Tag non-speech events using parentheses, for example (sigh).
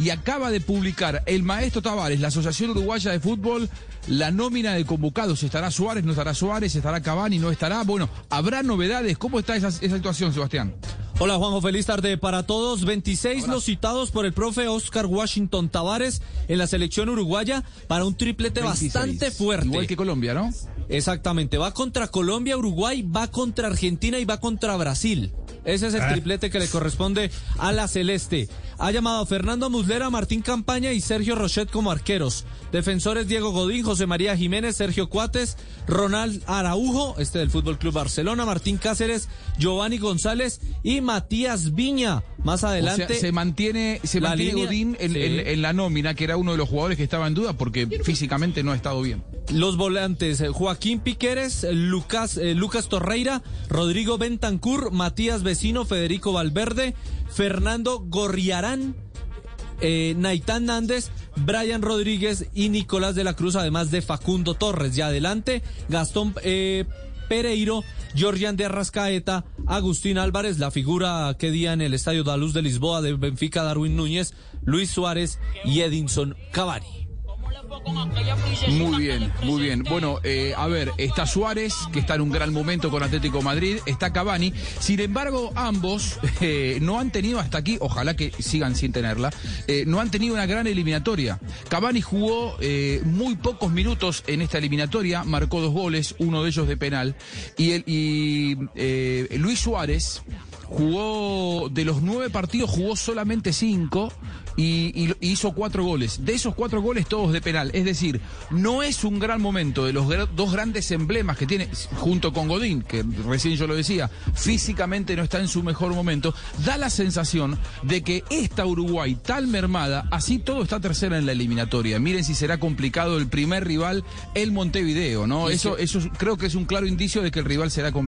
Y acaba de publicar el maestro Tavares, la Asociación Uruguaya de Fútbol, la nómina de convocados. ¿Estará Suárez, no estará Suárez? ¿Estará Cavani, no estará? Bueno, ¿habrá novedades? ¿Cómo está esa, esa situación, Sebastián? Hola Juanjo, feliz tarde para todos. 26 los citados por el profe Oscar Washington Tavares en la selección uruguaya para un triplete 26. bastante fuerte. Igual que Colombia, ¿no? Exactamente, va contra Colombia, Uruguay, va contra Argentina y va contra Brasil. Ese es el triplete que le corresponde a la Celeste. Ha llamado a Fernando Muslera, Martín Campaña y Sergio Rochet como arqueros. Defensores Diego Godín, José María Jiménez, Sergio Cuates, Ronald Araujo, este del Fútbol Club Barcelona, Martín Cáceres, Giovanni González y Matías Viña. Más adelante. O sea, se mantiene, se la mantiene línea- Godín en, Sí. en- en la nómina, que era uno de los jugadores que estaba en duda porque físicamente no ha estado bien. Los volantes, eh, Joaquín Piqueres, eh, Lucas, eh, Lucas Torreira, Rodrigo Bentancur, Matías Vecino, Federico Valverde, Fernando Gorriarán, eh, Naitán Nández, Brian Rodríguez y Nicolás de la Cruz, además de Facundo Torres. Y adelante, Gastón eh, Pereiro, Georgian de Arrascaeta, Agustín Álvarez, la figura que día en el Estadio da Luz de Lisboa de Benfica, Darwin Núñez, Luis Suárez y Edinson Cavani. Muy bien, muy bien. Bueno, eh, a ver, está Suárez, que está en un gran momento con Atlético Madrid, está Cavani. Sin embargo, ambos (laughs) eh, no han tenido hasta aquí, ojalá que sigan sin tenerla, eh, no han tenido una gran eliminatoria. Cavani jugó muy pocos minutos en esta eliminatoria, marcó dos goles, uno de ellos de penal. Y, el, y Luis Suárez jugó de los nueve partidos, jugó solamente cinco y, y- hizo cuatro goles. De esos cuatro goles, todos de penal. Es decir, no es un gran momento de los dos grandes emblemas que tiene, junto con Godín, que recién yo lo decía, físicamente no está en su mejor momento. Da la sensación de que esta Uruguay tan mermada, así todo está tercera en la eliminatoria. Miren si será complicado el primer rival, el Montevideo, ¿no? Eso, eso es- creo que es un claro indicio de que el rival será complicado.